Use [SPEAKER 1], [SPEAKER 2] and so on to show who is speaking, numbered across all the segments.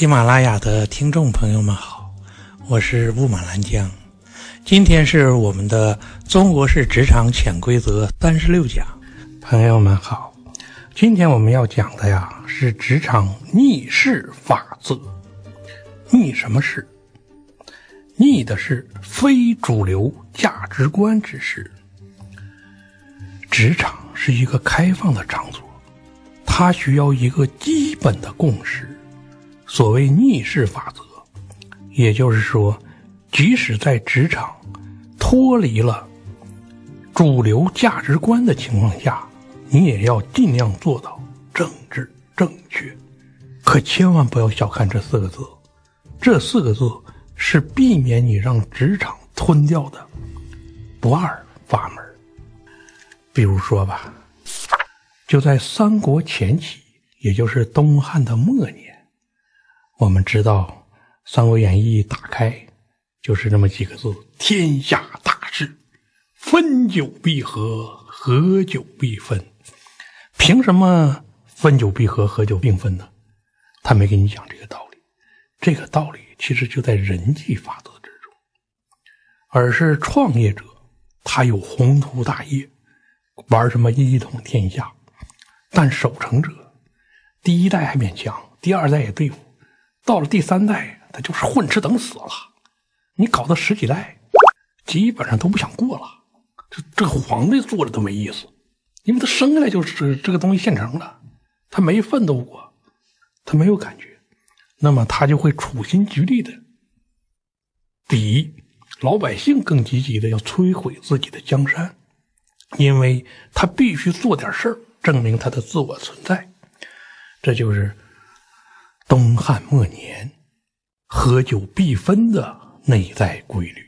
[SPEAKER 1] 喜马拉雅的听众朋友们好，我是雾满兰江，今天是我们的中国式职场潜规则三十六讲。朋友们好，今天我们要讲的呀是职场逆势法则。逆什么势？逆的是非主流价值观之势。职场是一个开放的场所，它需要一个基本的共识。所谓逆势法则，也就是说，即使在职场脱离了主流价值观的情况下，你也要尽量做到政治正确。可千万不要小看这四个字，这四个字是避免你让职场吞掉的不二法门。比如说吧，就在三国前期，也就是东汉的末年。我们知道《三国演义》打开就是那么几个字：“天下大事，分久必合，合久必分。”凭什么分久必合，合久必分呢？他没给你讲这个道理。这个道理其实就在人际法则之中，而是创业者他有宏图大业，玩什么一统天下，但守成者第一代还勉强，第二代也对付。到了第三代，他就是混吃等死了。你搞到十几代，基本上都不想过了。这这个皇帝做的都没意思，因为他生下来就是这个东西现成的，他没奋斗过，他没有感觉，那么他就会处心积虑的比老百姓更积极的要摧毁自己的江山，因为他必须做点事儿证明他的自我存在。这就是。东汉末年，合久必分的内在规律，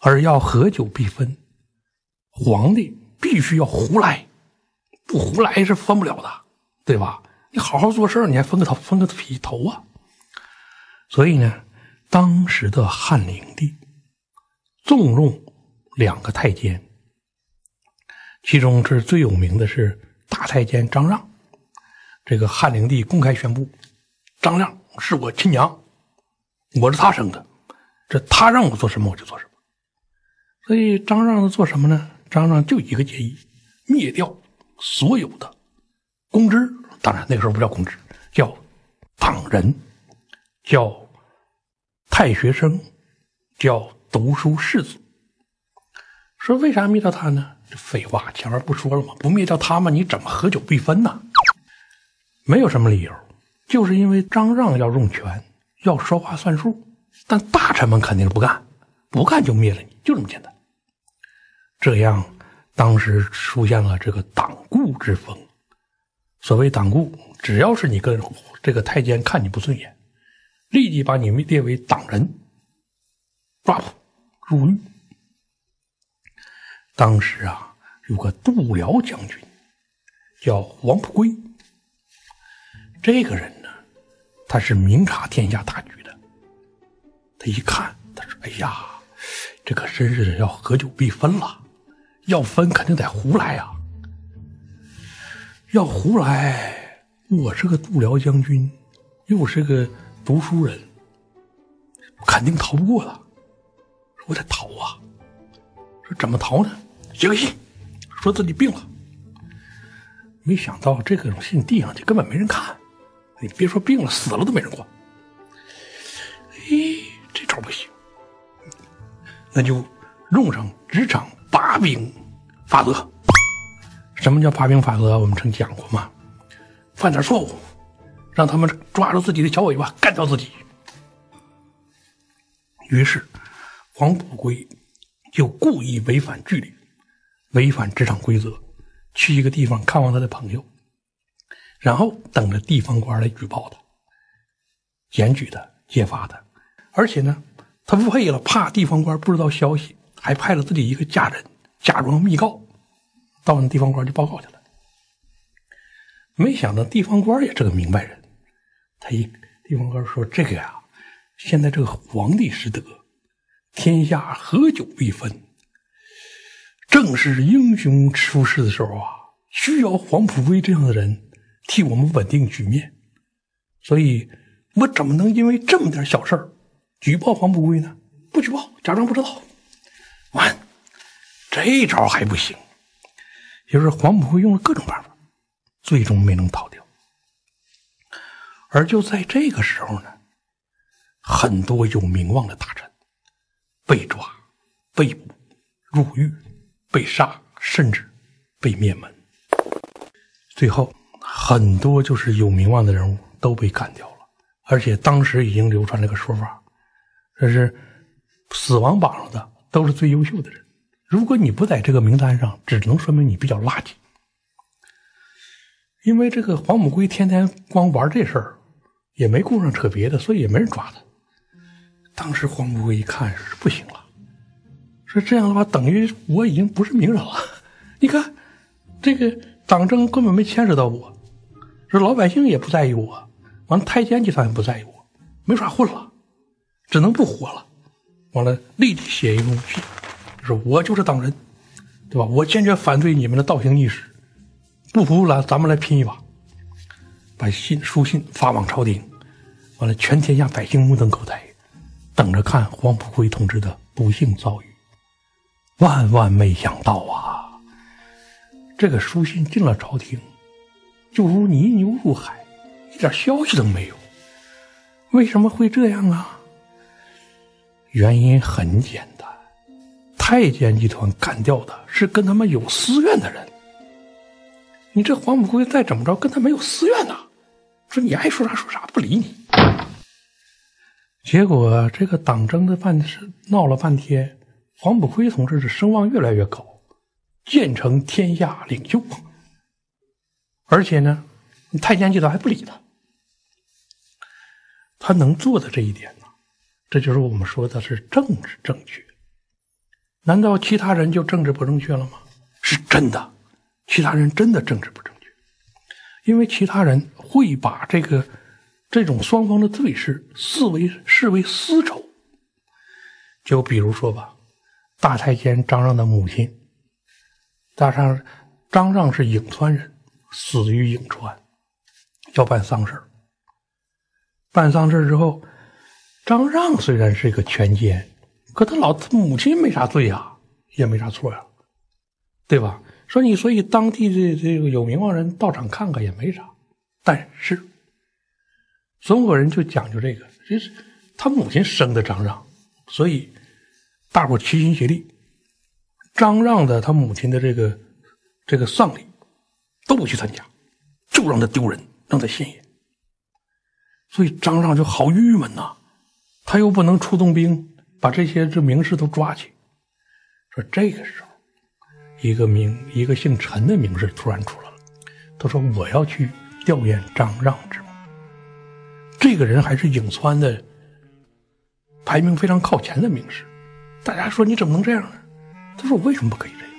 [SPEAKER 1] 而要合久必分，皇帝必须要胡来，不胡来是分不了的，对吧？你好好做事你还分个头，分个皮头啊！所以呢，当时的汉灵帝纵容两个太监，其中是最有名的是大太监张让，这个汉灵帝公开宣布。张亮是我亲娘，我是他生的，这他让我做什么我就做什么。所以张让做什么呢？张让就一个建议：灭掉所有的公职。当然那个时候不叫公职，叫党人，叫太学生，叫读书士子。说为啥灭掉他呢？废话，前面不说了吗？不灭掉他们，你怎么合久必分呢？没有什么理由。就是因为张让要用权，要说话算数，但大臣们肯定是不干，不干就灭了你，就这么简单。这样，当时出现了这个党锢之风。所谓党锢，只要是你跟这个太监看你不顺眼，立即把你们列为党人，抓捕入狱。当时啊，有个度辽将军叫王普圭，这个人。他是明察天下大局的。他一看，他说：“哎呀，这可真是要合久必分了。要分肯定得胡来呀。要胡来，我是个度辽将军，又是个读书人，肯定逃不过了。我得逃啊！说怎么逃呢？写个信，说自己病了。没想到这个信递上去，根本没人看。”你别说病了，死了都没人管。咦，这招不行，那就用上职场八兵法则。什么叫八兵法则？我们曾讲过嘛。犯点错误，让他们抓住自己的小尾巴，干掉自己。于是，黄埔圭就故意违反纪律，违反职场规则，去一个地方看望他的朋友。然后等着地方官来举报他、检举他、揭发他，而且呢，他为了怕地方官不知道消息，还派了自己一个家人假装密告，到那地方官去报告去了。没想到地方官也是个明白人，他一地方官说：“这个呀，现在这个皇帝失德，天下合久必分，正是英雄出世的时候啊，需要黄埔圭这样的人。”替我们稳定局面，所以我怎么能因为这么点小事儿举报黄埔圭呢？不举报，假装不知道。完，这招还不行，就是黄埔圭用了各种办法，最终没能逃掉。而就在这个时候呢，很多有名望的大臣被抓、被捕、入狱、被杀，甚至被灭门。最后，很多就是有名望的人物都被干掉了。而且当时已经流传了个说法，这是死亡榜上的都是最优秀的人。如果你不在这个名单上，只能说明你比较垃圾。因为这个黄母龟天天光玩这事儿。也没顾上扯别的，所以也没人抓他。当时黄母龟一看是不行了，说这样的话等于我已经不是名人了。你看，这个党政根本没牵扯到我，说老百姓也不在意我，完了太监集团也不在意我，没法混了，只能不活了。完了，立即写一封信，说我就是党人，对吧？我坚决反对你们的倒行逆施，不服了，咱们来拼一把。把信书信发往朝廷，完了，全天下百姓目瞪口呆，等着看黄埔圭同志的不幸遭遇。万万没想到啊！这个书信进了朝廷，就如泥牛入海，一点消息都没有。为什么会这样啊？原因很简单，太监集团干掉的是跟他们有私怨的人。你这黄埔辉再怎么着，跟他没有私怨呐？说你爱说啥说啥，不理你。结果这个党争的半是闹了半天，黄埔辉同志的声望越来越高，建成天下领袖。而且呢，太监集团还不理他。他能做的这一点呢，这就是我们说的是政治正确。难道其他人就政治不正确了吗？是真的，其他人真的政治不正确，因为其他人。会把这个这种双方的对视视为视为私仇，就比如说吧，大太监张让的母亲，大上张让是颍川人，死于颍川，要办丧事办丧事之后，张让虽然是一个权奸，可他老他母亲没啥罪呀，也没啥错呀，对吧？说你所以当地的这个有名望人到场看看也没啥。但是，中国人就讲究这个，就是他母亲生的张让，所以大伙齐心协力，张让的他母亲的这个这个丧礼都不去参加，就让他丢人，让他现眼。所以张让就好郁闷呐，他又不能出动兵把这些这名士都抓起。说这个时候，一个名一个姓陈的名士突然出来了，他说我要去。吊唁张让之墓，这个人还是颍川的排名非常靠前的名士。大家说你怎么能这样呢？他说我为什么不可以这样？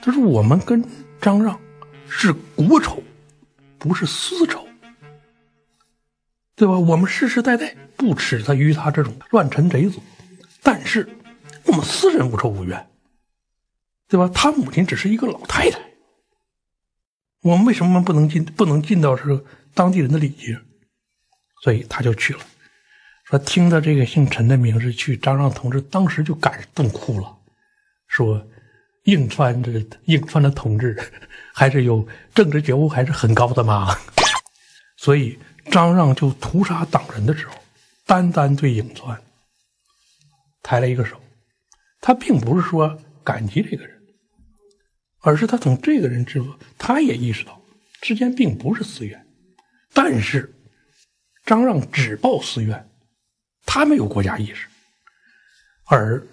[SPEAKER 1] 他说我们跟张让是国仇，不是私仇，对吧？我们世世代代不耻他于他这种乱臣贼子，但是我们私人无仇无怨，对吧？他母亲只是一个老太太。我们为什么不能尽不能尽到是当地人的礼节？所以他就去了。说听到这个姓陈的名字去，张让同志当时就感动哭了，说颍川这颍川的同志 还是有政治觉悟，还是很高的嘛。所以张让就屠杀党人的时候，单单对颍川抬了一个手，他并不是说感激这个人。而是他从这个人之后，他也意识到之间并不是私怨，但是张让只报私怨，他没有国家意识，而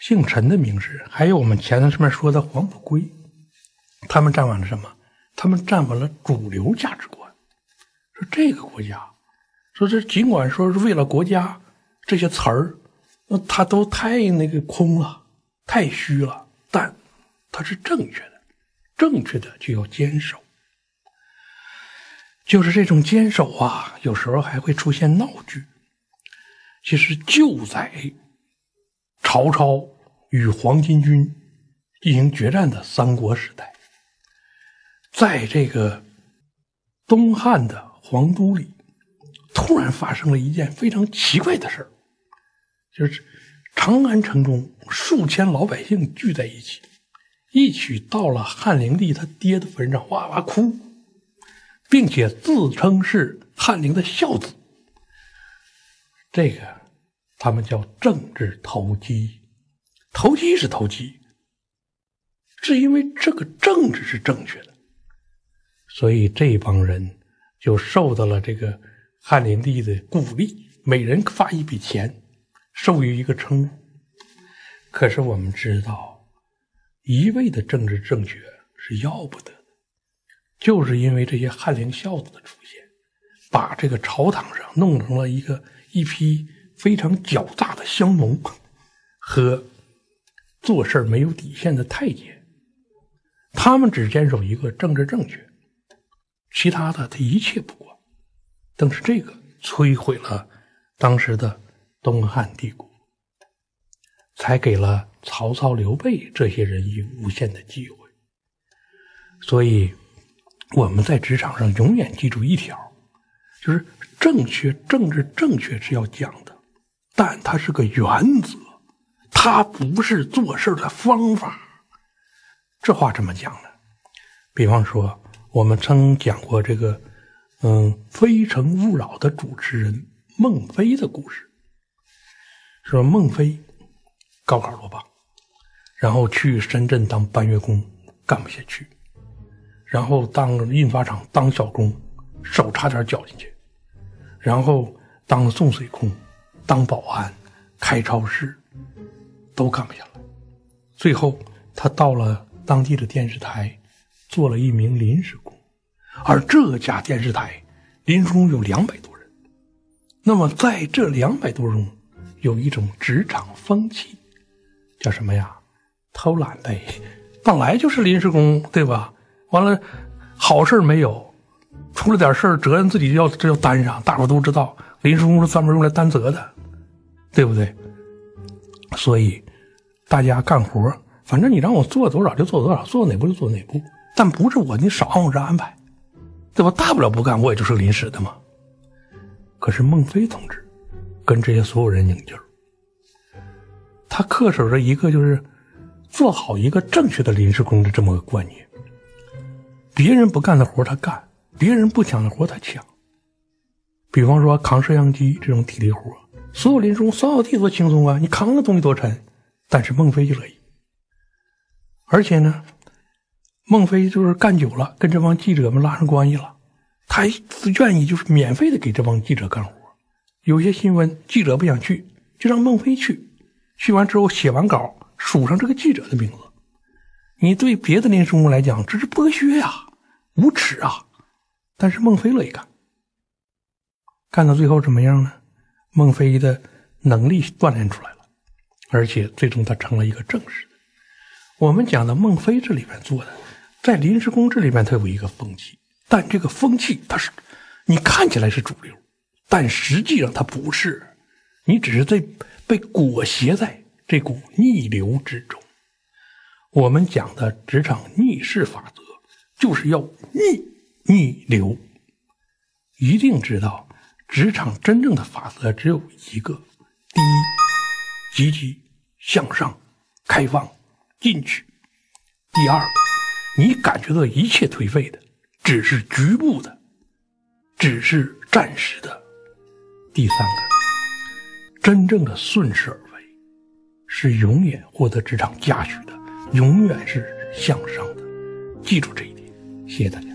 [SPEAKER 1] 姓陈的名士，还有我们前头上面说的黄埔圭，他们站稳了什么？他们站稳了主流价值观，说这个国家，说这尽管说是为了国家这些词儿，那他都太那个空了，太虚了，但它是正确的。正确的就要坚守，就是这种坚守啊，有时候还会出现闹剧。其实就在曹操与黄巾军进行决战的三国时代，在这个东汉的皇都里，突然发生了一件非常奇怪的事，就是长安城中数千老百姓聚在一起，一起到了汉灵帝他爹的坟上哇哇哭，并且自称是汉灵的孝子。这个他们叫政治投机，投机是投机，是因为这个政治是正确的，所以这帮人就受到了这个。汉灵帝的鼓励，每人发一笔钱，授予一个称呼。可是我们知道，一味的政治正确是要不得的，就是因为这些汉灵孝子的出现，把这个朝堂上弄成了一个一批非常狡诈的香农和做事没有底线的太监，他们只坚守一个政治正确，其他的他一切不管。正是这个摧毁了当时的东汉帝国，才给了曹操、刘备这些人以无限的机会。所以我们在职场上永远记住一条，就是正确政治正确是要讲的，但它是个原则，它不是做事的方法。这话怎么讲呢？比方说，我们曾讲过这个。嗯，《非诚勿扰》的主持人孟非的故事，说孟非高考落榜，然后去深圳当搬运工干不下去，然后当印刷厂当小工，手差点绞进去，然后当送水工、当保安、开超市，都干不下来。最后他到了当地的电视台，做了一名临时工。而这家电视台临时工有两百多人，那么在这两百多中，有一种职场风气，叫什么呀？偷懒呗，本来就是临时工，对吧？完了，好事没有，出了点事责任自己要这要担上。大伙都知道，临时工是专门用来担责的，对不对？所以大家干活，反正你让我做多少就做多少，做哪步就做哪步，但不是我你少按我这安排。对吧？大不了不干，我也就是临时的嘛。可是孟非同志跟这些所有人拧劲儿，他恪守着一个就是做好一个正确的临时工的这么个观念。别人不干的活他干，别人不抢的活他抢。比方说扛摄像机这种体力活，所有临时工扫扫地多轻松啊，你扛个东西多沉。但是孟非就乐意，而且呢。孟非就是干久了，跟这帮记者们拉上关系了，他愿意就是免费的给这帮记者干活。有些新闻记者不想去，就让孟非去。去完之后写完稿，署上这个记者的名字。你对别的临时工来讲，这是剥削呀，无耻啊！但是孟非乐意干。干到最后怎么样呢？孟非的能力锻炼出来了，而且最终他成了一个正式的。我们讲的孟非这里边做的。在临时工这里边，它有一个风气，但这个风气它是，你看起来是主流，但实际上它不是，你只是在被裹挟在这股逆流之中。我们讲的职场逆势法则，就是要逆逆流。一定知道，职场真正的法则只有一个：第一，积极向上、开放、进取；第二个。你感觉到一切颓废的，只是局部的，只是暂时的。第三个，真正的顺势而为，是永远获得职场嘉许的，永远是向上的。记住这一点，谢谢大家。